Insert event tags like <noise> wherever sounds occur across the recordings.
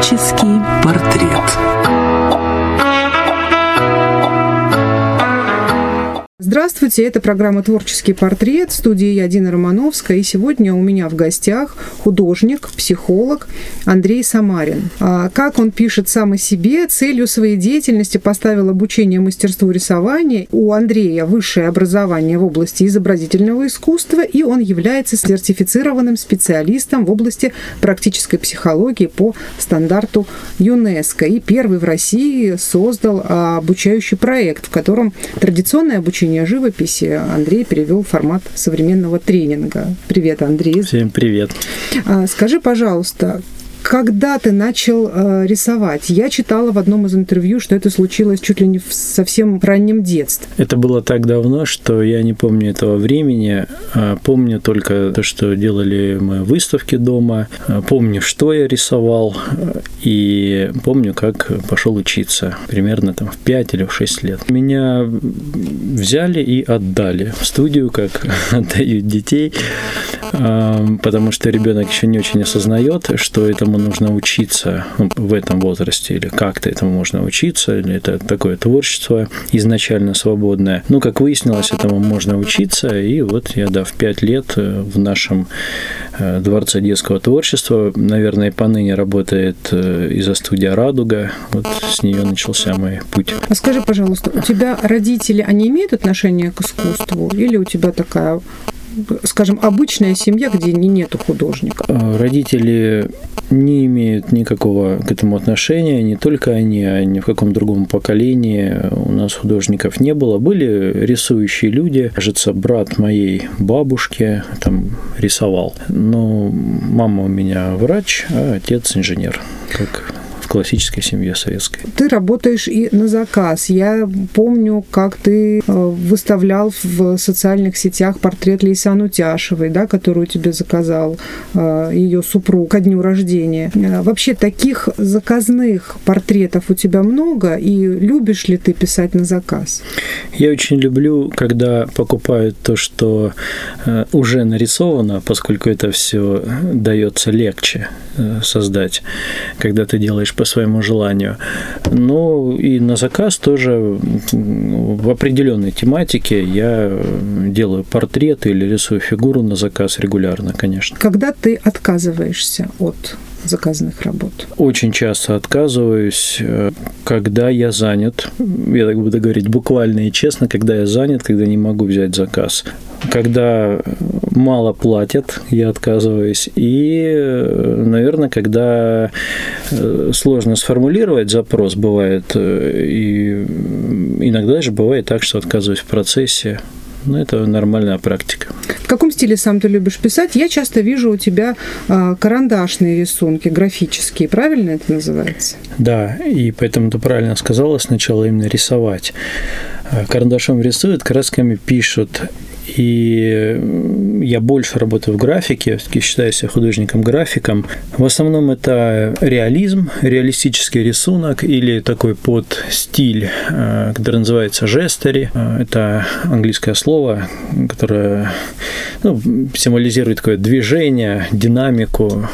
Творческий портрет. Здравствуйте, это программа «Творческий портрет», в студии я, Дина Романовская, и сегодня у меня в гостях художник, психолог Андрей Самарин. А, как он пишет сам о себе, целью своей деятельности поставил обучение мастерству рисования. У Андрея высшее образование в области изобразительного искусства, и он является сертифицированным специалистом в области практической психологии по стандарту ЮНЕСКО. И первый в России создал а, обучающий проект, в котором традиционное обучение обучения живописи Андрей перевел формат современного тренинга. Привет, Андрей. Всем привет. А, скажи, пожалуйста, когда ты начал э, рисовать? Я читала в одном из интервью, что это случилось чуть ли не в совсем раннем детстве. Это было так давно, что я не помню этого времени. А помню только то, что делали мы выставки дома. А помню, что я рисовал. И помню, как пошел учиться. Примерно там в 5 или в 6 лет. Меня взяли и отдали в студию, как <laughs> отдают детей. А, потому что ребенок еще не очень осознает, что это этому нужно учиться ну, в этом возрасте, или как-то этому можно учиться, или это такое творчество изначально свободное. Ну, как выяснилось, этому можно учиться, и вот я, да, в пять лет э, в нашем э, Дворце детского творчества, наверное, поныне работает э, из-за студия «Радуга», вот с нее начался мой путь. А скажи, пожалуйста, у тебя родители, они имеют отношение к искусству, или у тебя такая скажем, обычная семья, где не нету художника? А, родители не имеют никакого к этому отношения, не только они, а ни в каком другом поколении у нас художников не было. Были рисующие люди, кажется, брат моей бабушки там рисовал, но мама у меня врач, а отец инженер, как классической семье советской. Ты работаешь и на заказ. Я помню, как ты э, выставлял в социальных сетях портрет Лейсан Утяшевой, да, которую тебе заказал э, ее супруг ко дню рождения. Э, вообще таких заказных портретов у тебя много, и любишь ли ты писать на заказ? Я очень люблю, когда покупают то, что уже нарисовано, поскольку это все дается легче создать, когда ты делаешь по своему желанию. Ну и на заказ тоже в определенной тематике я делаю портреты или рисую фигуру на заказ регулярно, конечно. Когда ты отказываешься от заказанных работ? Очень часто отказываюсь, когда я занят. Я так буду говорить буквально и честно, когда я занят, когда не могу взять заказ. Когда мало платят, я отказываюсь. И, наверное, когда э, сложно сформулировать запрос, бывает, э, и иногда же бывает так, что отказываюсь в процессе. Ну, это нормальная практика. В каком стиле сам ты любишь писать? Я часто вижу у тебя а, карандашные рисунки, графические. Правильно это называется? Да, и поэтому ты правильно сказала сначала именно рисовать. А, карандашом рисуют, красками пишут. И я больше работаю в графике, все-таки считаю себя художником-графиком. В основном это реализм, реалистический рисунок или такой под стиль, э, который называется жестери. Э, это английское слово, которое ну, символизирует такое движение, динамику,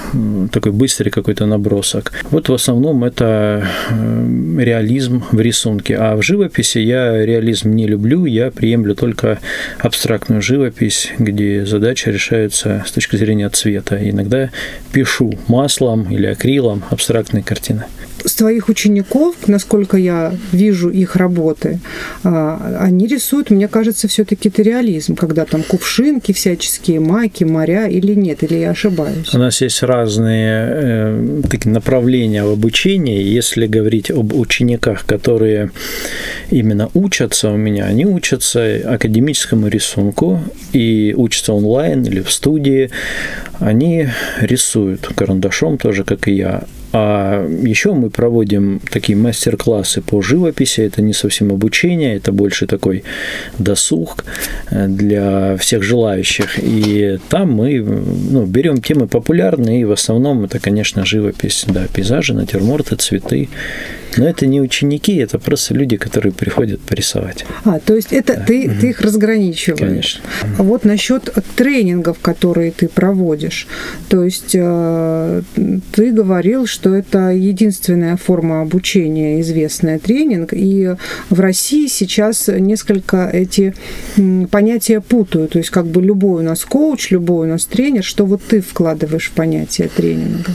такой быстрый какой-то набросок. Вот в основном это э, реализм в рисунке. А в живописи я реализм не люблю, я приемлю только абстрактную живопись, где задача решается с точки зрения цвета. Иногда пишу маслом или акрилом абстрактные картины с твоих учеников, насколько я вижу их работы, а, они рисуют, мне кажется, все-таки это реализм, когда там кувшинки всяческие, маки, моря или нет, или я ошибаюсь? У нас есть разные э, такие направления в обучении. Если говорить об учениках, которые именно учатся у меня, они учатся академическому рисунку и учатся онлайн или в студии. Они рисуют карандашом тоже, как и я. А еще мы проводим такие мастер-классы по живописи. Это не совсем обучение, это больше такой досуг э, для всех желающих. И там мы ну, берем темы популярные, и в основном это, конечно, живопись, да, пейзажи, натюрморты, цветы. Но это не ученики, это просто люди, которые приходят порисовать. А, то есть это да. ты, угу. ты их разграничиваешь. Конечно. А вот насчет тренингов, которые ты проводишь. То есть э, ты говорил, что это единственная форма обучения, известная тренинг, и в России сейчас несколько эти понятия путают. То есть как бы любой у нас коуч, любой у нас тренер, что вот ты вкладываешь в понятие тренинга?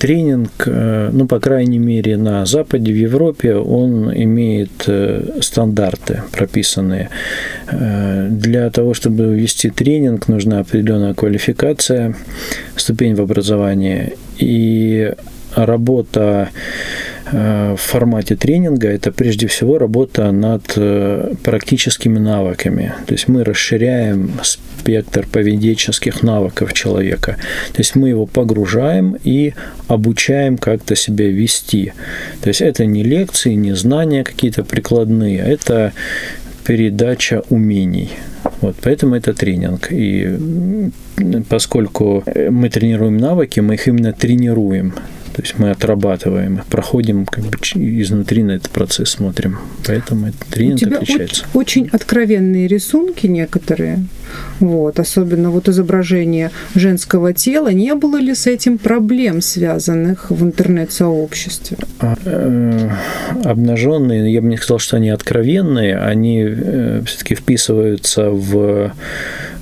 Тренинг, э, ну, по крайней мере, на Западе, в Европе, он имеет э, стандарты прописанные. Э, для того, чтобы вести тренинг, нужна определенная квалификация, ступень в образовании и работа в формате тренинга это прежде всего работа над практическими навыками. То есть мы расширяем спектр поведенческих навыков человека. То есть мы его погружаем и обучаем как-то себя вести. То есть это не лекции, не знания какие-то прикладные, это передача умений. Вот, поэтому это тренинг. И поскольку мы тренируем навыки, мы их именно тренируем. То есть мы отрабатываем проходим как бы изнутри на этот процесс, смотрим. Поэтому этот тренинг У тебя отличается. Очень, очень откровенные рисунки некоторые. Вот, особенно вот изображение женского тела. Не было ли с этим проблем, связанных в интернет-сообществе? А, э, обнаженные, я бы не сказал, что они откровенные, они э, все-таки вписываются в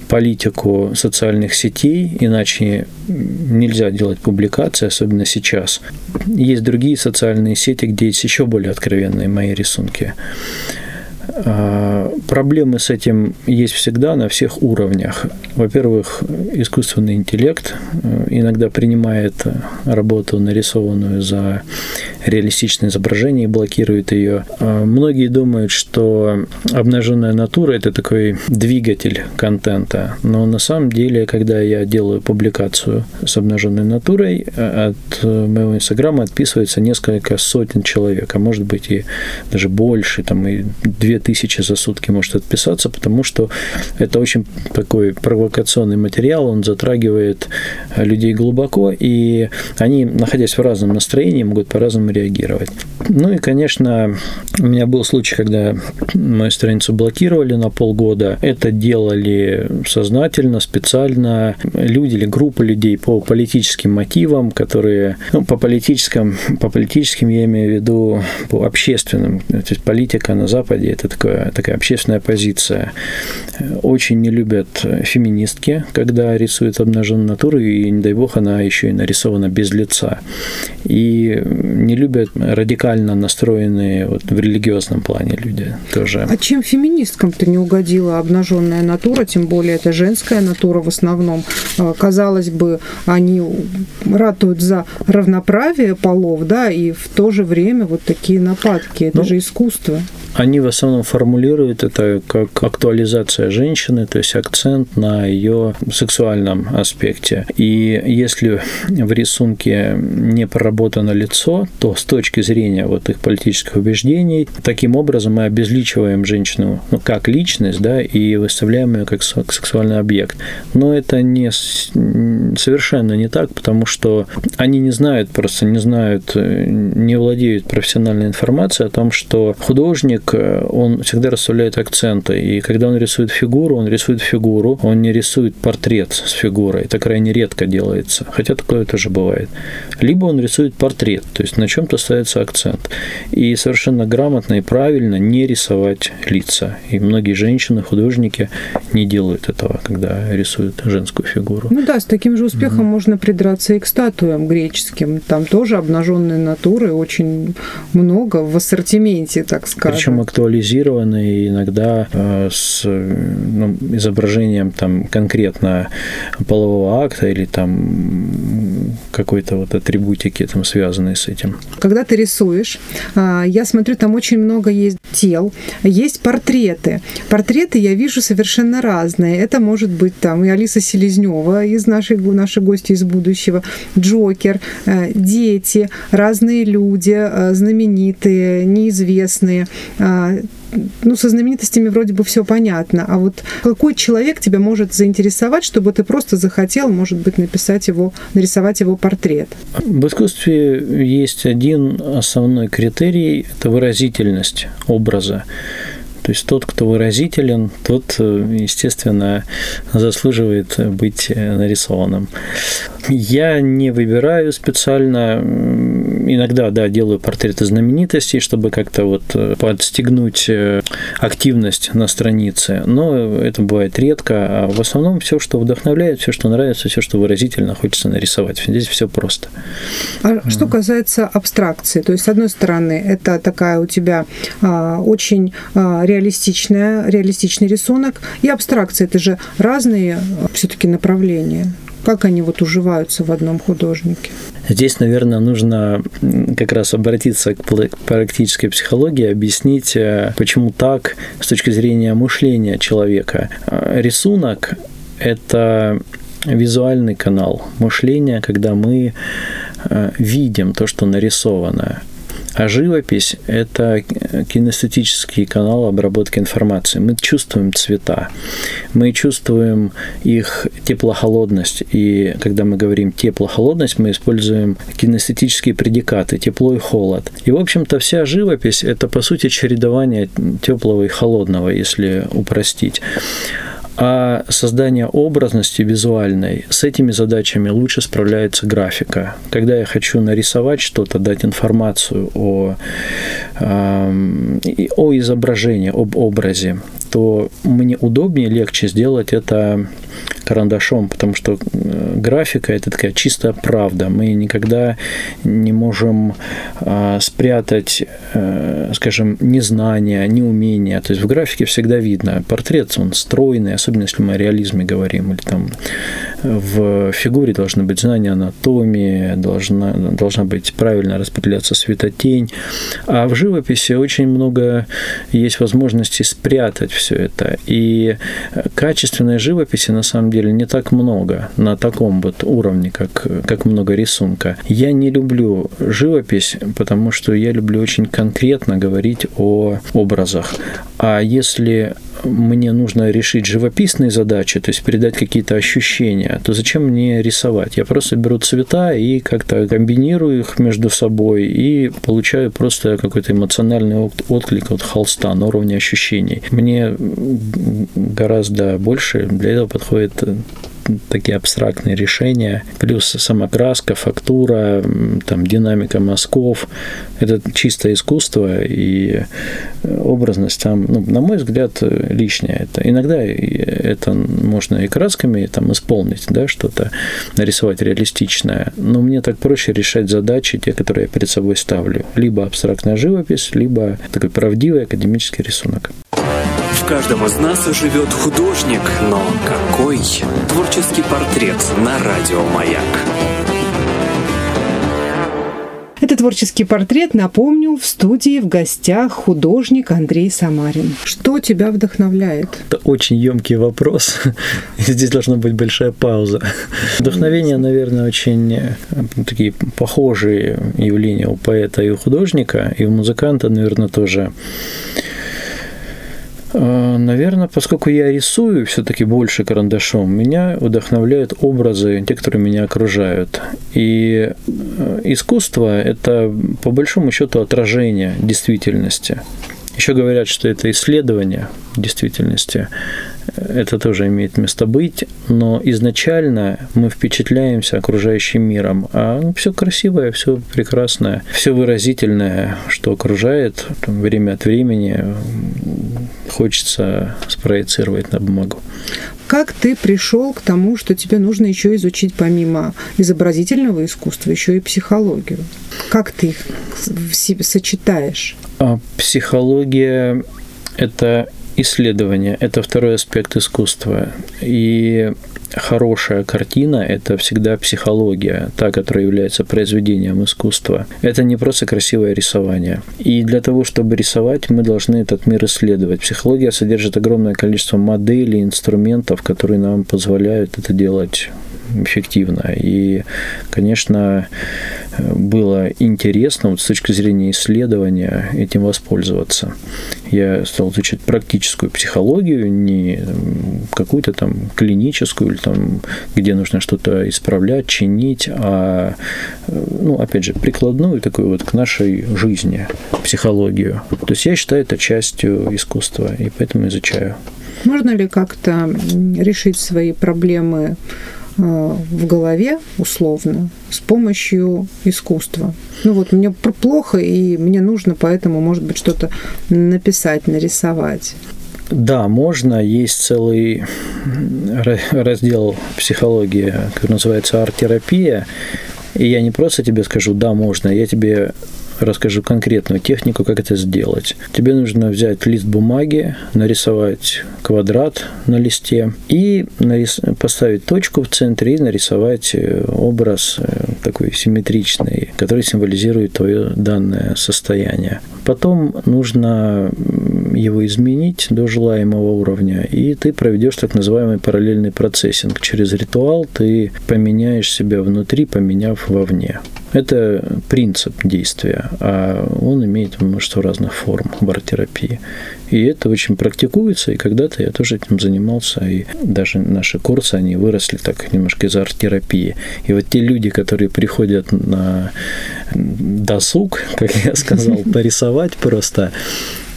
политику социальных сетей, иначе нельзя делать публикации, особенно сейчас. Есть другие социальные сети, где есть еще более откровенные мои рисунки. А, проблемы с этим есть всегда на всех уровнях. Во-первых, искусственный интеллект э, иногда принимает работу, нарисованную за реалистичное изображение, и блокирует ее. А, многие думают, что обнаженная натура – это такой двигатель контента, но на самом деле, когда я делаю публикацию с обнаженной натурой, от моего инстаграма отписывается несколько сотен человек, а может быть и даже больше, там и две тысячи за сутки может отписаться, потому что это очень такой провокационный материал, он затрагивает людей глубоко, и они, находясь в разном настроении, могут по-разному реагировать. Ну и, конечно, у меня был случай, когда мою страницу блокировали на полгода. Это делали сознательно, специально люди или группа людей по политическим мотивам, которые, ну, по политическим, по политическим я имею в виду по общественным. То есть политика на Западе – это такая, такая общественная позиция. Очень не любят феминистки, когда рисуют обнаженную натуру, и, не дай бог, она еще и нарисована без лица. И не любят радикально настроенные вот, в религиозном плане люди тоже. А чем феминисткам-то не угодила обнаженная натура, тем более это женская натура в основном? А, казалось бы, они ратуют за равноправие полов, да, и в то же время вот такие нападки. Это ну, же искусство. Они в основном формулируют это как актуализация женщины, то есть акцент на ее сексуальном аспекте. И если в рисунке не проработано лицо, то с точки зрения вот их политических убеждений, таким образом мы обезличиваем женщину ну, как личность, да, и выставляем ее как сексуальный объект. Но это не совершенно не так, потому что они не знают, просто не знают, не владеют профессиональной информацией о том, что художник, он всегда расставляет акценты. И когда он рисует фигуру, он рисует фигуру, он не рисует портрет с фигурой. Это крайне редко делается, хотя такое тоже бывает. Либо он рисует портрет, то есть на чем-то ставится акцент. И совершенно грамотно и правильно не рисовать лица. И многие женщины, художники не делают этого, когда рисуют женскую фигуру. Ну да, с таким же успехом mm-hmm. можно придраться и к статуям греческим. Там тоже обнаженные натуры очень много в ассортименте, так скажем. Причем актуализированные иногда э, с ну, изображением там конкретно полового акта или там какой-то вот атрибутики там связанные с этим. Когда ты рисуешь, а, я смотрю, там очень много есть тел, есть портреты. Портреты я вижу совершенно разные. Это может быть там и Алиса Селезнева из нашей, нашей гости из будущего, Джокер, э, дети, разные люди, э, знаменитые, неизвестные ну, со знаменитостями вроде бы все понятно, а вот какой человек тебя может заинтересовать, чтобы ты просто захотел, может быть, написать его, нарисовать его портрет? В искусстве есть один основной критерий – это выразительность образа. То есть тот, кто выразителен, тот, естественно, заслуживает быть нарисованным. Я не выбираю специально. Иногда, да, делаю портреты знаменитостей, чтобы как-то вот э, подстегнуть э, активность на странице. Но это бывает редко. А в основном все, что вдохновляет, все, что нравится, все, что выразительно, хочется нарисовать. Здесь все просто. А mm. что касается абстракции, то есть, с одной стороны, это такая у тебя а, очень а, реалистичная, реалистичный рисунок, и абстракция это же разные а, все-таки направления. Как они вот уживаются в одном художнике? Здесь, наверное, нужно как раз обратиться к практической психологии, объяснить, э, почему так с точки зрения мышления человека. Э, рисунок – это визуальный канал мышления, когда мы э, видим то, что нарисовано. А живопись – это кинестетический канал обработки информации. Мы чувствуем цвета, мы чувствуем их тепло-холодность. И когда мы говорим тепло-холодность, мы используем кинестетические предикаты – тепло и холод. И, в общем-то, вся живопись – это, по сути, чередование теплого и холодного, если упростить. А создание образности визуальной, с этими задачами лучше справляется графика. Когда я хочу нарисовать что-то, дать информацию о, о изображении, об образе, то мне удобнее, легче сделать это карандашом, потому что э, графика это такая чистая правда. Мы никогда не можем а, спрятать, а, скажем, незнание, неумение. То есть в графике всегда видно. Портрет, он стройный, особенно если мы о реализме говорим, или там в фигуре должны быть знания анатомии, должна, должна быть правильно распределяться светотень. А в живописи очень много есть возможностей спрятать все это. И качественной живописи на самом деле не так много на таком вот уровне, как, как много рисунка. Я не люблю живопись, потому что я люблю очень конкретно говорить о образах. А если мне нужно решить живописные задачи, то есть передать какие-то ощущения, то зачем мне рисовать? Я просто беру цвета и как-то комбинирую их между собой и получаю просто какой-то эмоциональный отклик от холста на уровне ощущений. Мне гораздо больше для этого подходит такие абстрактные решения, плюс самокраска, фактура, там, динамика мазков. Это чистое искусство, и образность там, ну, на мой взгляд, лишняя. Это, иногда это можно и красками там, исполнить, да, что-то нарисовать реалистичное, но мне так проще решать задачи, те, которые я перед собой ставлю. Либо абстрактная живопись, либо такой правдивый академический рисунок каждом из нас живет художник, но какой? Творческий портрет на радио «Маяк». Это творческий портрет, напомню, в студии в гостях художник Андрей Самарин. Что тебя вдохновляет? Это очень емкий вопрос. <laughs> Здесь должна быть большая пауза. Вдохновение, наверное, очень э, такие похожие явления у поэта и у художника, и у музыканта, наверное, тоже. А, наверное, поскольку я рисую все-таки больше карандашом, меня вдохновляют образы, те, которые меня окружают. И э, искусство – это, по большому счету, отражение действительности. Еще говорят, что это исследование действительности. Это тоже имеет место быть, но изначально мы впечатляемся окружающим миром, а все красивое, все прекрасное, все выразительное, что окружает время от времени, хочется спроецировать на бумагу. Как ты пришел к тому, что тебе нужно еще изучить помимо изобразительного искусства, еще и психологию? Как ты их в себе сочетаешь? А психология – это исследование, это второй аспект искусства. И хорошая картина – это всегда психология, та, которая является произведением искусства. Это не просто красивое рисование. И для того, чтобы рисовать, мы должны этот мир исследовать. Психология содержит огромное количество моделей, инструментов, которые нам позволяют это делать эффективно. И, конечно, было интересно вот с точки зрения исследования этим воспользоваться. Я стал изучать практическую психологию, не какую-то там клиническую, или там, где нужно что-то исправлять, чинить, а, ну, опять же, прикладную такую вот к нашей жизни психологию. То есть я считаю это частью искусства, и поэтому изучаю. Можно ли как-то решить свои проблемы в голове условно с помощью искусства. Ну вот мне плохо, и мне нужно поэтому, может быть, что-то написать, нарисовать. Да, можно. Есть целый раздел психологии, который называется арт-терапия. И я не просто тебе скажу, да, можно, я тебе расскажу конкретную технику, как это сделать. Тебе нужно взять лист бумаги, нарисовать квадрат на листе и нарис... поставить точку в центре и нарисовать э, образ э, такой симметричный, который символизирует твое данное состояние. Потом нужно его изменить до желаемого уровня, и ты проведешь так называемый параллельный процессинг. Через ритуал ты поменяешь себя внутри, поменяв вовне. Это принцип действия, а он имеет множество разных форм в арт-терапии. И это очень практикуется, и когда-то я тоже этим занимался, и даже наши курсы, они выросли так немножко из арт-терапии. И вот те люди, которые приходят на досуг, <laughs> как я сказал, <laughs> порисовать просто,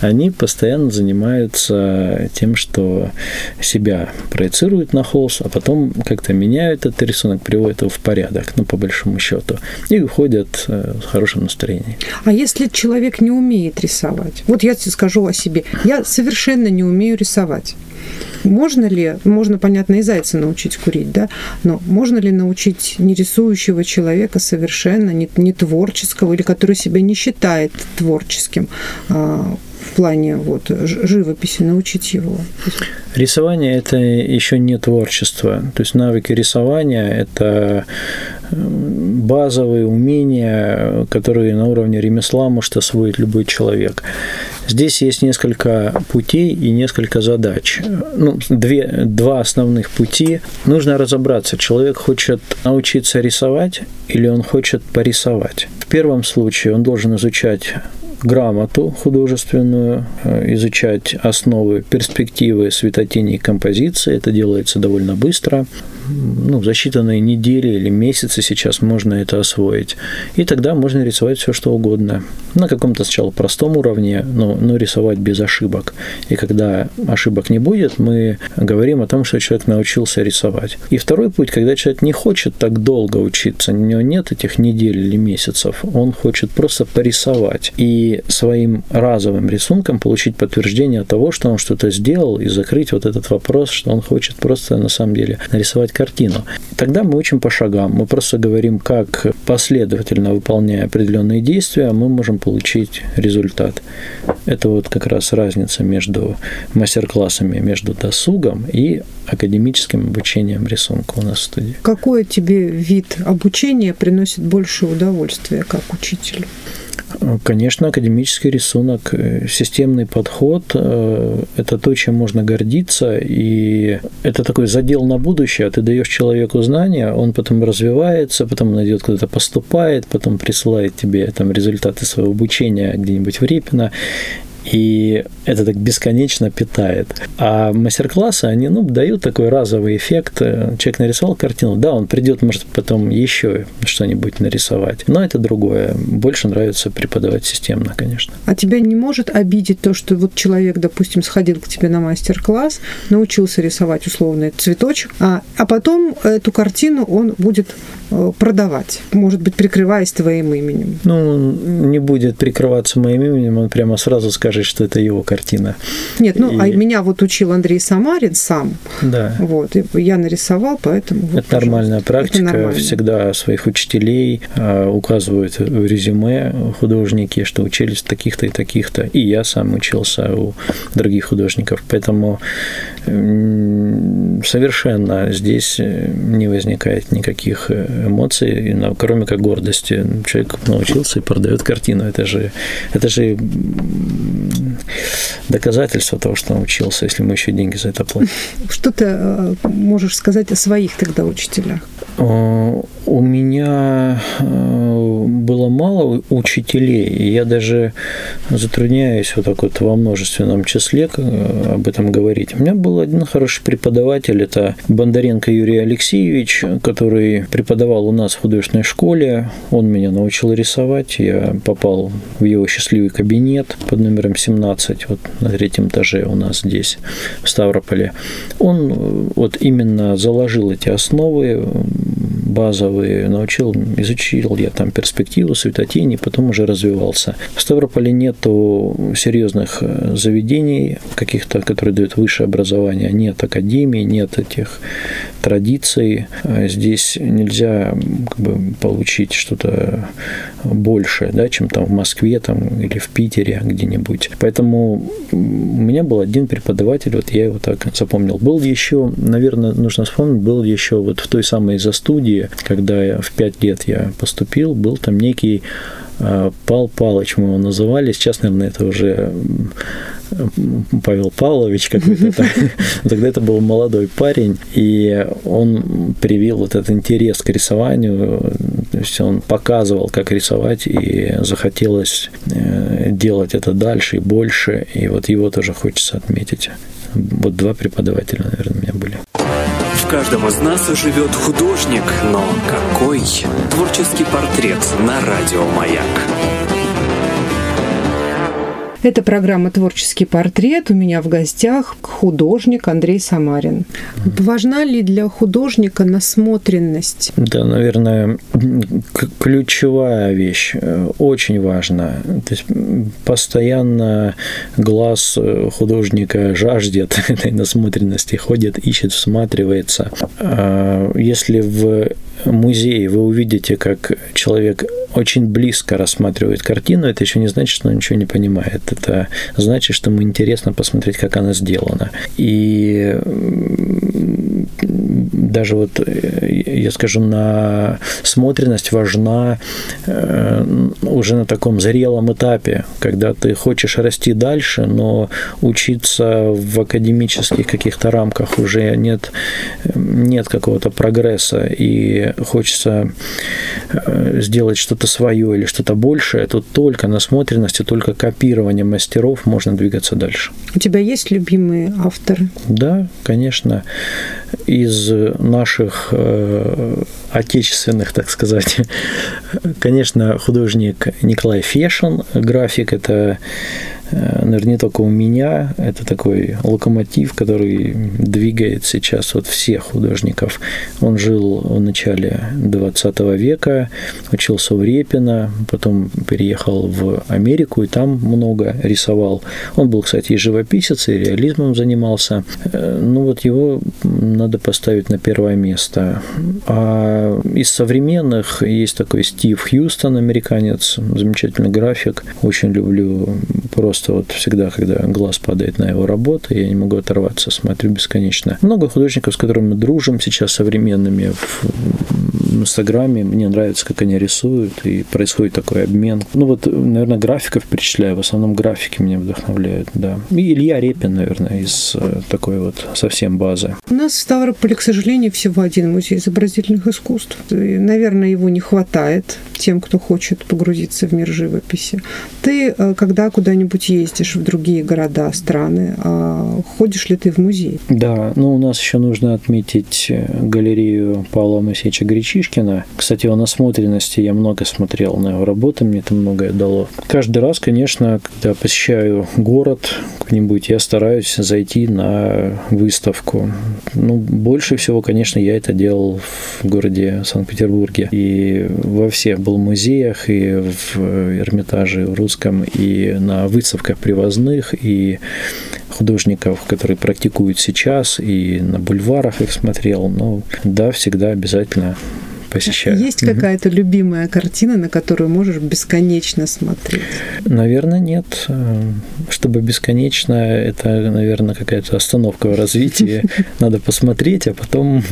они постоянно занимаются тем, что себя проецируют на холст, а потом как-то меняют этот рисунок, приводят его в порядок, ну, по большому счету, и уходят э, с хорошим настроением. А если человек не умеет рисовать? Вот я тебе скажу о себе. Я совершенно не умею рисовать. Можно ли, можно, понятно, и зайца научить курить, да, но можно ли научить нерисующего человека совершенно не, не творческого или который себя не считает творческим а, в плане вот, живописи, научить его? Рисование – это еще не творчество. То есть навыки рисования – это базовые умения, которые на уровне ремесла может освоить любой человек. Здесь есть несколько путей и несколько задач. Ну, две, два основных пути. Нужно разобраться, человек хочет научиться рисовать или он хочет порисовать. В первом случае он должен изучать грамоту художественную, э, изучать основы перспективы светотени композиции. Это делается довольно быстро ну, за считанные недели или месяцы сейчас можно это освоить. И тогда можно рисовать все, что угодно. На каком-то сначала простом уровне, но, но рисовать без ошибок. И когда ошибок не будет, мы говорим о том, что человек научился рисовать. И второй путь, когда человек не хочет так долго учиться, у него нет этих недель или месяцев, он хочет просто порисовать и своим разовым рисунком получить подтверждение того, что он что-то сделал, и закрыть вот этот вопрос, что он хочет просто на самом деле нарисовать картину. Тогда мы учим по шагам. Мы просто говорим, как последовательно выполняя определенные действия, мы можем получить результат. Это вот как раз разница между мастер-классами, между досугом и академическим обучением рисунка у нас в студии. Какой тебе вид обучения приносит больше удовольствия как учителю? Конечно, академический рисунок, э, системный подход э, – это то, чем можно гордиться, и это такой задел на будущее. Ты даешь человеку знания, он потом развивается, потом он идет куда-то поступает, потом присылает тебе там результаты своего обучения где-нибудь в Репино, и это так бесконечно питает. А мастер-классы, они, ну, дают такой разовый эффект. Человек нарисовал картину, да, он придет, может, потом еще что-нибудь нарисовать, но это другое. Больше нравится преподавать системно, конечно. А тебя не может обидеть то, что вот человек, допустим, сходил к тебе на мастер-класс, научился рисовать условный цветочек, а, а потом эту картину он будет э, продавать, может быть, прикрываясь твоим именем? Ну, не будет прикрываться моим именем, он прямо сразу скажет, скажет, что это его картина. Нет, ну, а и... а меня вот учил Андрей Самарин сам. Да. Вот, и я нарисовал, поэтому... Вот, это нормальная практика. Это нормально. Всегда своих учителей а, указывают в резюме художники, что учились таких-то и таких-то. И я сам учился у других художников. Поэтому совершенно здесь не возникает никаких эмоций, кроме как гордости. Человек научился и продает картину. Это же, это же доказательство того, что научился, если мы еще деньги за это платим. Что ты э, можешь сказать о своих тогда учителях? Э, у меня э, было мало учителей. И я даже затрудняюсь вот так вот во множественном числе э, об этом говорить. У меня был один хороший преподаватель, это Бондаренко Юрий Алексеевич, который преподавал у нас в художественной школе. Он меня научил рисовать. Я попал в его счастливый кабинет под номером 17, вот на третьем этаже у нас здесь, в Ставрополе. Он э, вот именно заложил эти основы базовые, научил, изучил я там перспективу, светотени, потом уже развивался. В Ставрополе нету серьезных э, заведений каких-то, которые дают высшее образование, нет академии, нет этих традиций. А здесь нельзя как бы, получить что-то большее, да, чем там в Москве там, или в Питере где-нибудь. Поэтому у меня был один преподаватель, вот я его так запомнил. Был еще, наверное, нужно вспомнить, был еще вот в той самой за студии, когда я в пять лет я поступил, был там некий а, Пал Палыч мы его называли. Сейчас, наверное, это уже Павел Павлович какой-то. <laughs> Тогда это был молодой парень, и он привил вот этот интерес к рисованию. То есть он показывал, как рисовать, и захотелось э, делать это дальше и больше. И вот его тоже хочется отметить. Вот два преподавателя, наверное, у меня были каждом из нас живет художник, но какой? Творческий портрет на радио «Маяк». Это программа «Творческий портрет». У меня в гостях художник Андрей Самарин. Важна ли для художника насмотренность? Да, наверное, ключевая вещь. Э, очень важна. То есть постоянно глаз художника жаждет <laughs> этой насмотренности, ходит, ищет, всматривается. А если в музее вы увидите, как человек очень близко рассматривает картину, это еще не значит, что он ничего не понимает. Это значит, что ему интересно посмотреть, как она сделана. И даже вот, э, я скажу, на смотренность важна э, уже на таком зрелом этапе, когда ты хочешь расти дальше, но учиться в академических каких-то рамках уже нет, нет какого-то прогресса, и хочется э, сделать что-то свое или что-то большее, то только насмотренностью, только копированием мастеров можно двигаться дальше. У тебя есть любимые авторы? Да, конечно. Из наших э, отечественных, так сказать, конечно, художник Николай Фешин, график, это Э, наверное, не только у меня. Это такой локомотив, который двигает сейчас вот всех художников. Он жил в начале 20 века, учился у Репина, потом переехал в Америку и там много рисовал. Он был, кстати, и живописец, и реализмом занимался. Э, ну вот его надо поставить на первое место. А из современных есть такой Стив Хьюстон, американец, замечательный график. Очень люблю просто вот всегда, когда глаз падает на его работу, я не могу оторваться, смотрю бесконечно. Много художников, с которыми мы дружим сейчас современными в Инстаграме, мне нравится, как они рисуют, и происходит такой обмен. Ну вот, наверное, графиков перечисляю, в основном графики меня вдохновляют, да. И Илья Репин, наверное, из э, такой вот совсем базы. У нас в Ставрополе, к сожалению, всего один музей изобразительных искусств. И, наверное, его не хватает тем, кто хочет погрузиться в мир живописи. Ты, э, когда куда-нибудь ездишь в другие города, страны, а ходишь ли ты в музей? Да, ну у нас еще нужно отметить э, галерею Павла Моисеевича Гречишкина. Кстати, о насмотренности я много смотрел на его работы, мне это многое дало. Каждый раз, конечно, когда посещаю город какой-нибудь, я стараюсь зайти на выставку. Ну, больше всего, конечно, я это делал в городе Санкт-Петербурге. И во всех был музеях, и в Эрмитаже в русском, и на выставках привозных и художников, которые практикуют сейчас, и на бульварах их смотрел. Ну, да, всегда обязательно посещаю. Есть угу. какая-то любимая картина, на которую можешь бесконечно смотреть? Наверное, нет. Чтобы бесконечно, это, наверное, какая-то остановка в развитии. <laughs> Надо посмотреть, а потом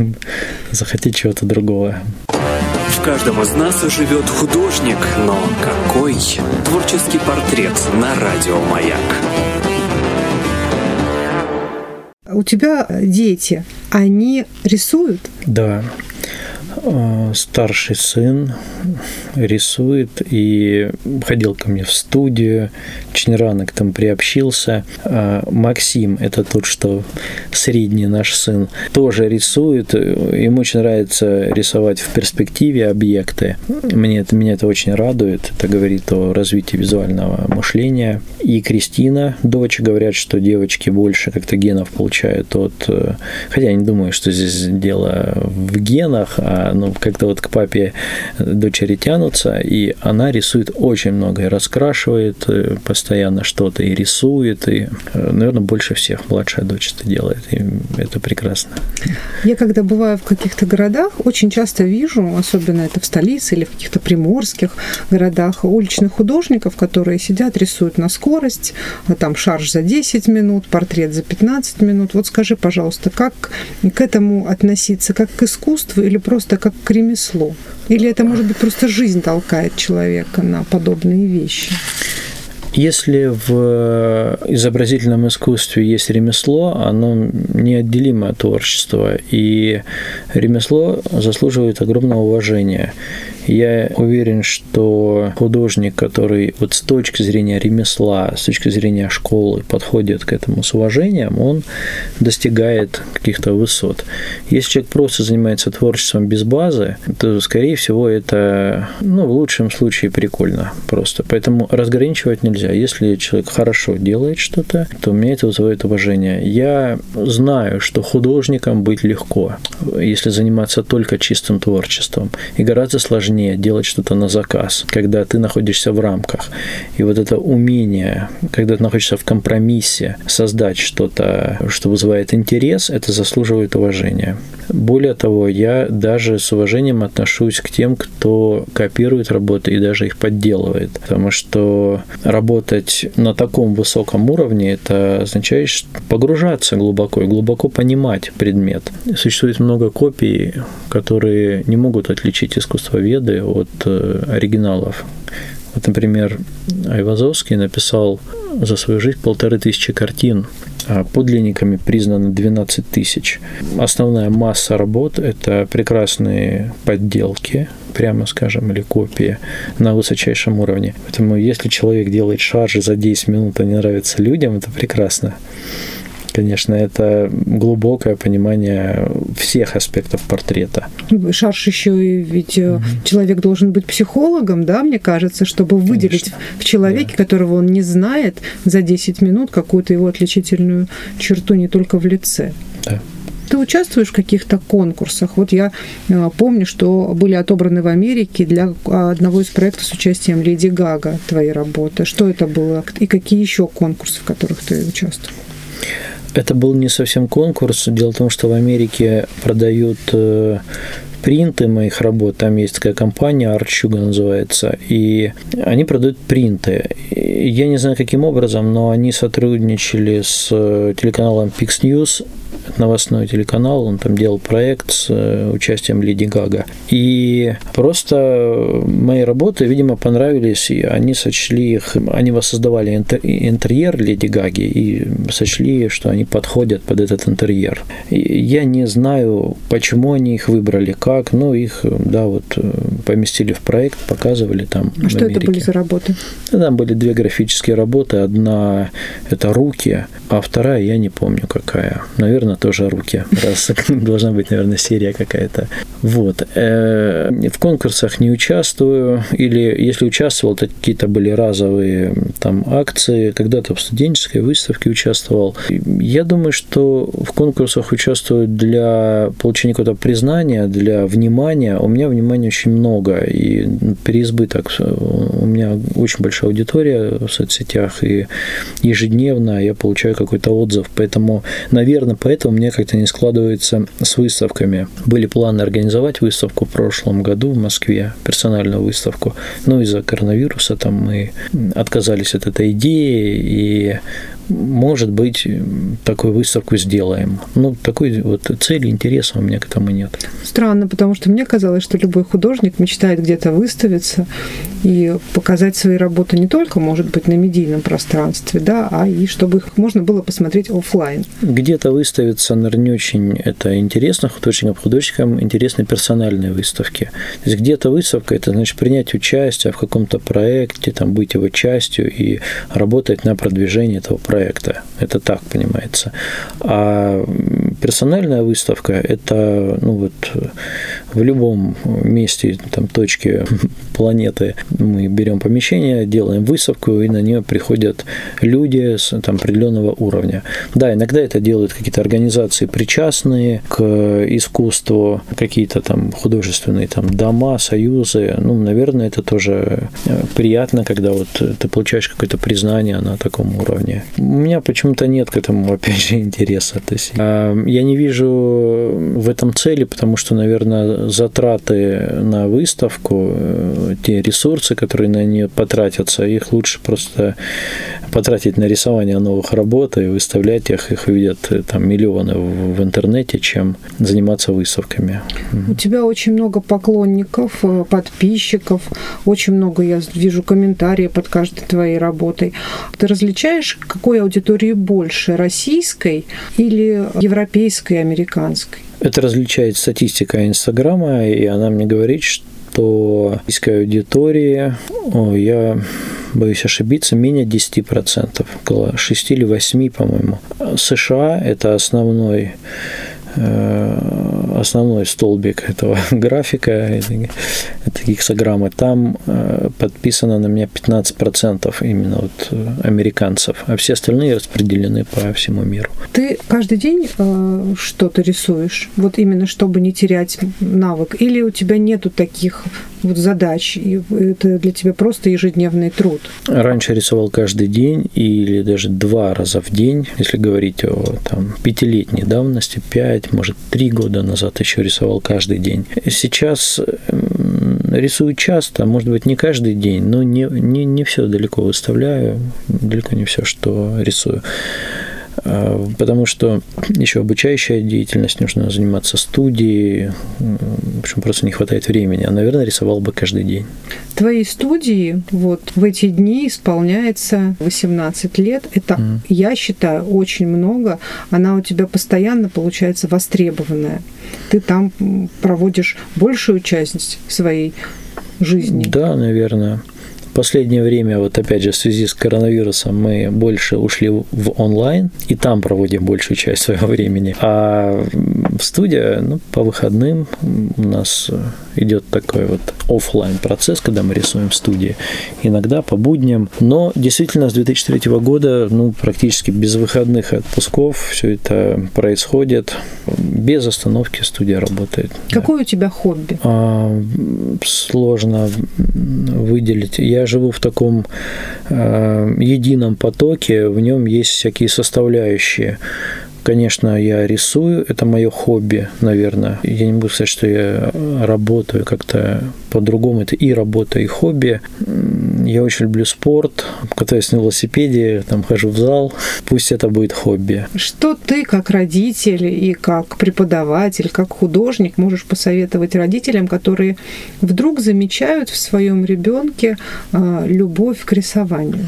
захотеть чего-то другого. В каждом из нас живет художник, но какой? Творческий портрет на радио «Маяк». У тебя дети, они рисуют? Да. Э, старший сын рисует и ходил ко мне в студию, очень рано к этому приобщился. Э, Максим, это тот, что средний наш сын, тоже рисует. Ему очень нравится рисовать в перспективе объекты. Мне это, меня это очень радует. Это говорит о развитии визуального мышления. И Кристина, дочь, говорят, что девочки больше как-то генов получают от... Э, хотя я не думаю, что здесь дело в генах, а ну, как-то вот к папе дочери тянутся, и она рисует очень много, и раскрашивает э, постоянно что-то, и рисует, и, э, наверное, больше всех младшая дочь это делает, и это прекрасно. Я когда бываю в каких-то городах, очень часто вижу, особенно это в столице или в каких-то приморских городах, уличных художников, которые сидят, рисуют на скорость, а там шарж за 10 минут, портрет за 15 минут. Вот скажи, пожалуйста, как к этому относиться, как к искусству или просто как к ремеслу? Или это, может быть, просто жизнь толкает человека на подобные вещи? Если в изобразительном искусстве есть ремесло, оно неотделимо от творчества, и ремесло заслуживает огромного уважения. Я уверен, что художник, который вот с точки зрения ремесла, с точки зрения школы подходит к этому с уважением, он достигает каких-то высот. Если человек просто занимается творчеством без базы, то, скорее всего, это, ну, в лучшем случае прикольно просто. Поэтому разграничивать нельзя. Если человек хорошо делает что-то, то мне это вызывает уважение. Я знаю, что художником быть легко, если заниматься только чистым творчеством, и гораздо сложнее сложнее делать что-то на заказ, когда ты находишься в рамках. И вот это умение, когда ты находишься в компромиссе, создать что-то, что вызывает интерес, это заслуживает уважения. Более того, я даже с уважением отношусь к тем, кто копирует работы и даже их подделывает. Потому что работать на таком высоком уровне, это означает погружаться глубоко и глубоко понимать предмет. Существует много копий, которые не могут отличить искусствоведы переводы от э, оригиналов. Вот, например, Айвазовский написал за свою жизнь полторы тысячи картин, а подлинниками признано 12 тысяч. Основная масса работ – это прекрасные подделки, прямо скажем, или копии на высочайшем уровне. Поэтому если человек делает шаржи за 10 минут, а не нравится людям, это прекрасно конечно, это глубокое понимание всех аспектов портрета. Шарш еще и ведь угу. человек должен быть психологом, да, мне кажется, чтобы выделить конечно. в человеке, да. которого он не знает, за 10 минут какую-то его отличительную черту не только в лице. Да. Ты участвуешь в каких-то конкурсах? Вот я э, помню, что были отобраны в Америке для одного из проектов с участием Леди Гага твои работы. Что это было? И какие еще конкурсы, в которых ты участвовал? Это был не совсем конкурс. Дело в том, что в Америке продают э, принты моих работ. Там есть такая компания, Арчуга называется, и они продают принты. Я не знаю, каким образом, но они сотрудничали с э, телеканалом Pix News, новостной телеканал, он там делал проект с э, участием Леди Гага. И просто мои работы, видимо, понравились, и они сочли их, они воссоздавали интерьер Леди Гаги и сочли, что они подходят под этот интерьер. И я не знаю, почему они их выбрали, как, но их, да, вот э, поместили в проект, показывали там. А что это были за работы? Там были две графические работы. Одна – это руки, а вторая я не помню какая. Наверное, тоже руки, раз <laughs> должна быть, наверное, серия какая-то. Вот. Э, в конкурсах не участвую, или если участвовал, то какие-то были разовые там акции, когда-то в студенческой выставке участвовал. Я думаю, что в конкурсах участвуют для получения какого-то признания, для внимания. У меня внимания очень много, и переизбыток. У меня очень большая аудитория в соцсетях, и ежедневно я получаю какой-то отзыв. Поэтому, наверное, поэтому меня как-то не складывается с выставками. Были планы организовать выставку в прошлом году в Москве, персональную выставку, но из-за коронавируса там мы отказались от этой идеи, и может быть, такую выставку сделаем. Ну, такой вот цели, интереса у меня к этому нет. Странно, потому что мне казалось, что любой художник мечтает где-то выставиться и показать свои работы не только, может быть, на медийном пространстве, да, а и чтобы их можно было посмотреть офлайн. Где-то выставиться, наверное, не очень это интересно художникам, художникам интересны персональные выставки. То есть где-то выставка – это значит принять участие в каком-то проекте, там, быть его частью и работать на продвижение этого проекта. Это так понимается. А персональная выставка – это ну, вот, в любом месте, там, точке <laughs> планеты мы берем помещение, делаем выставку, и на нее приходят люди с там, определенного уровня. Да, иногда это делают какие-то организации причастные к искусству, какие-то там художественные там дома, союзы. Ну, наверное, это тоже э, приятно, когда вот ты получаешь какое-то признание на таком уровне. У меня почему-то нет к этому, <laughs> опять же, интереса. То есть, э, я не вижу в этом цели, потому что, наверное, затраты на выставку, э, те ресурсы, которые на нее потратятся, их лучше просто потратить на рисование новых работ и выставлять их, их видят э, там миллионы в интернете, чем заниматься выставками. У тебя очень много поклонников, э, подписчиков, очень много, я вижу, комментариев под каждой твоей работой. Ты различаешь, какой аудитории больше, российской или европейской, американской? Это различает статистика Инстаграма, и она мне говорит, что российской аудитории, о, я боюсь ошибиться, менее 10%, около 6 или 8, по-моему. США – это основной основной столбик этого <laughs> графика, этой гексограммы, там э, подписано на меня 15% именно вот э, американцев, а все остальные распределены по всему миру. Ты каждый день что-то рисуешь, вот именно чтобы не терять навык, или у тебя нету таких вот задач, и это для тебя просто ежедневный труд? Раньше рисовал каждый день или даже два раза в день, если говорить о там, пятилетней давности, пять, может, три года назад еще рисовал каждый день. Сейчас рисую часто, может быть, не каждый день, но не, не, не все далеко выставляю, далеко не все, что рисую. А, потому что еще обучающая деятельность, нужно заниматься студией, в общем, просто не хватает времени. А, наверное, рисовал бы каждый день. Твоей студии вот в эти дни исполняется 18 лет. Это, mm. я считаю, очень много. Она у тебя постоянно получается востребованная. Ты там проводишь большую часть своей жизни. Да, наверное последнее время, вот опять же, в связи с коронавирусом, мы больше ушли в онлайн, и там проводим большую часть <laughs> своего времени. А в студии, ну, по выходным у нас идет такой вот офлайн процесс, когда мы рисуем в студии, иногда по будням. Но действительно с 2003 года, ну, практически без выходных отпусков все это происходит. Без остановки студия работает. Какое да. у тебя хобби? А, сложно выделить. Я живу в таком э, едином потоке, в нем есть всякие составляющие. Конечно, я рисую, это мое хобби, наверное. Я не могу сказать, что я работаю как-то по-другому. Это и работа, и хобби. Я очень люблю спорт, катаюсь на велосипеде, там хожу в зал. Пусть это будет хобби. Что ты, как родитель и как преподаватель, как художник, можешь посоветовать родителям, которые вдруг замечают в своем ребенке а, любовь к рисованию?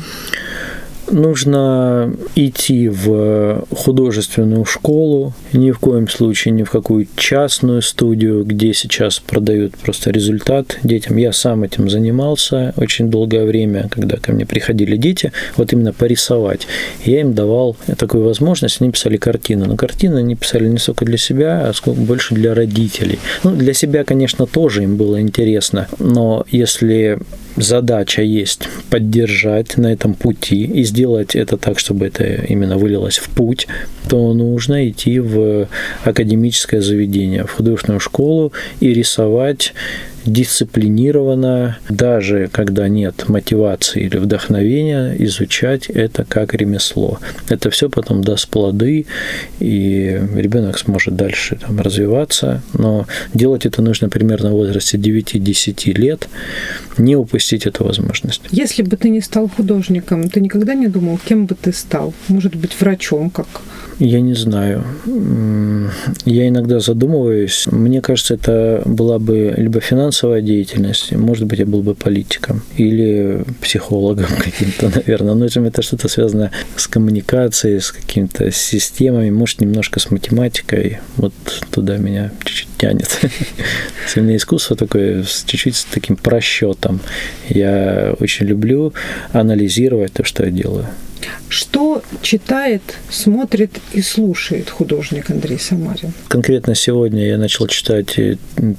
Нужно идти в художественную школу, ни в коем случае ни в какую частную студию, где сейчас продают просто результат детям. Я сам этим занимался очень долгое время, когда ко мне приходили дети, вот именно порисовать. Я им давал такую возможность, они писали картины. Но картины они писали не столько для себя, а сколько больше для родителей. Ну, для себя, конечно, тоже им было интересно, но если задача есть поддержать на этом пути и сделать это так, чтобы это именно вылилось в путь, то нужно идти в академическое заведение, в художественную школу и рисовать дисциплинированно, даже когда нет мотивации или вдохновения, изучать это как ремесло. Это все потом даст плоды, и ребенок сможет дальше там, развиваться, но делать это нужно примерно в возрасте 9-10 лет, не упустить эту возможность. Если бы ты не стал художником, ты никогда не думал, кем бы ты стал? Может быть, врачом, как я не знаю. Я иногда задумываюсь. Мне кажется, это была бы либо финансовая деятельность, может быть, я был бы политиком или психологом <laughs> каким-то, наверное. Но это что-то связано с коммуникацией, с какими-то системами, может, немножко с математикой. Вот туда меня чуть-чуть тянет. <laughs> Меня искусство такое, чуть-чуть с таким просчетом. Я очень люблю анализировать то, что я делаю. Что читает, смотрит и слушает художник Андрей Самарин? Конкретно сегодня я начал читать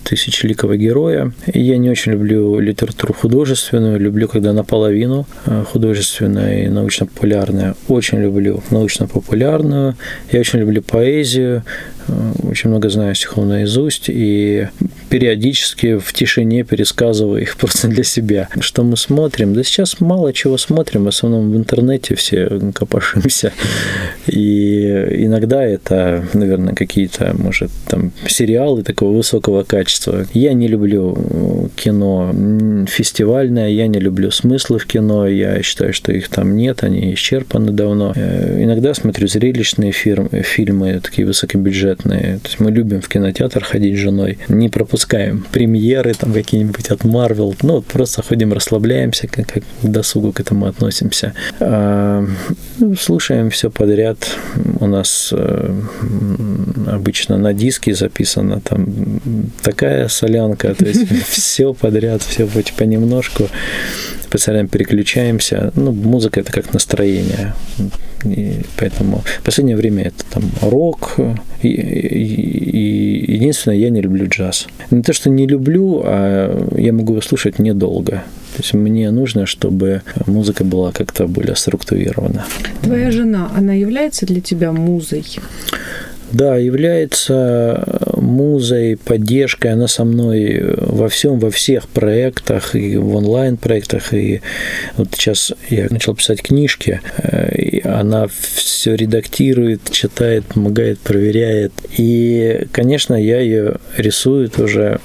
«Тысячеликого героя». Я не очень люблю литературу художественную, люблю, когда наполовину э, художественная и научно-популярная. Очень люблю научно-популярную. Я очень люблю поэзию, Э, очень много знаю стихов наизусть и периодически в тишине пересказываю их <laughs> просто для себя. Что мы смотрим? Да сейчас мало чего смотрим, в основном в интернете все копошимся. И иногда это, наверное, какие-то, может, там сериалы такого высокого качества. Я не люблю кино фестивальное, я не люблю смыслы в кино, я считаю, что их там нет, они исчерпаны давно. Э, иногда смотрю зрелищные фильмы, такие высокобюджетные. То есть мы любим в кинотеатр ходить с женой, не пропускаем премьеры там какие-нибудь от Marvel, ну вот просто ходим, расслабляемся, как, как к досугу к этому относимся. А, слушаем все подряд. У нас э, обычно на диске записано там такая солянка, то есть <laughs> все подряд, все понемножку специально переключаемся. Ну, музыка это как настроение. И поэтому в последнее время это там рок. И, и, и единственное, я не люблю джаз. Не то, что не люблю, а я могу его слушать недолго. То есть мне нужно, чтобы музыка была как-то более структурирована. Твоя жена, она является для тебя музой? Да, является музой, поддержкой. Она со мной во всем, во всех проектах, и в онлайн-проектах. И вот сейчас я начал писать книжки, э, и она все редактирует, читает, помогает, проверяет. И, конечно, я ее рисую тоже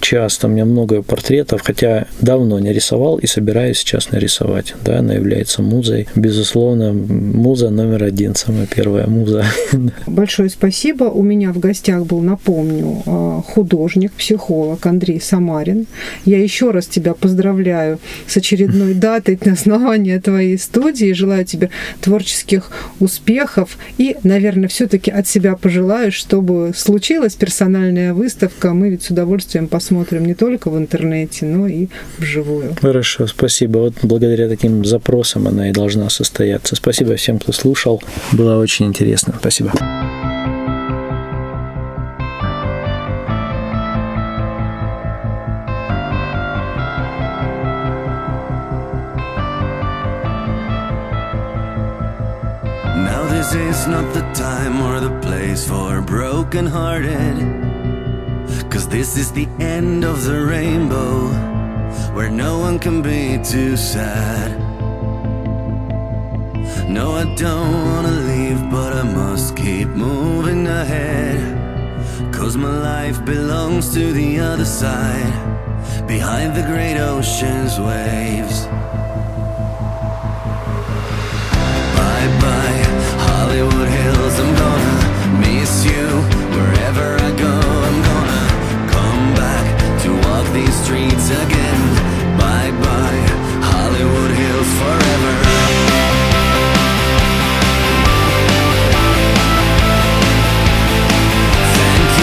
часто. У меня много портретов, хотя давно не рисовал и собираюсь сейчас нарисовать. Да, она является музой. Безусловно, муза номер один, самая первая муза. <laughs> Большое спасибо. У меня в гостях был, напомню, а, художник, психолог Андрей Самарин. Я еще раз тебя поздравляю с очередной <laughs> датой на основании твоей студии. Желаю тебе творческих успехов и, наверное, все-таки от себя пожелаю, чтобы случилась персональная выставка. Мы ведь с удовольствием посмотрим не только в интернете, но и вживую. Хорошо, спасибо. Вот благодаря таким запросам она и должна состояться. Спасибо всем, кто слушал. Было очень интересно. Спасибо. The place for broken-hearted. Cause this is the end of the rainbow Where no one can be too sad. No, I don't wanna leave, but I must keep moving ahead. Cause my life belongs to the other side Behind the great ocean's waves. Bye bye, Hollywood Hills. I'm gonna streets again. Bye bye, Hollywood Hills forever. Thank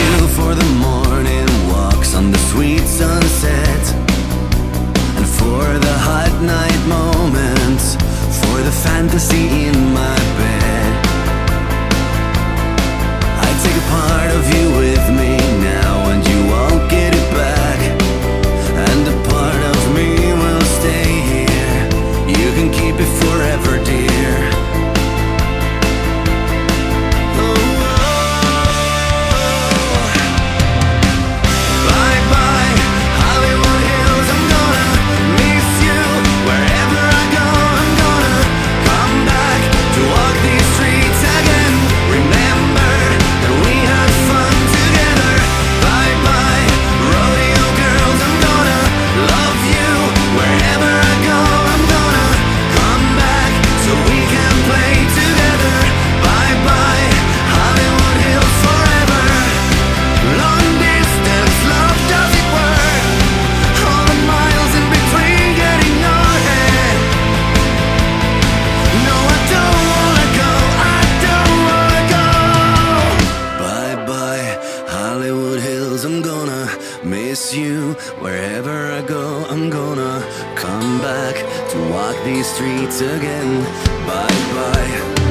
Wherever I go, I'm gonna come back to walk these streets again. Bye bye.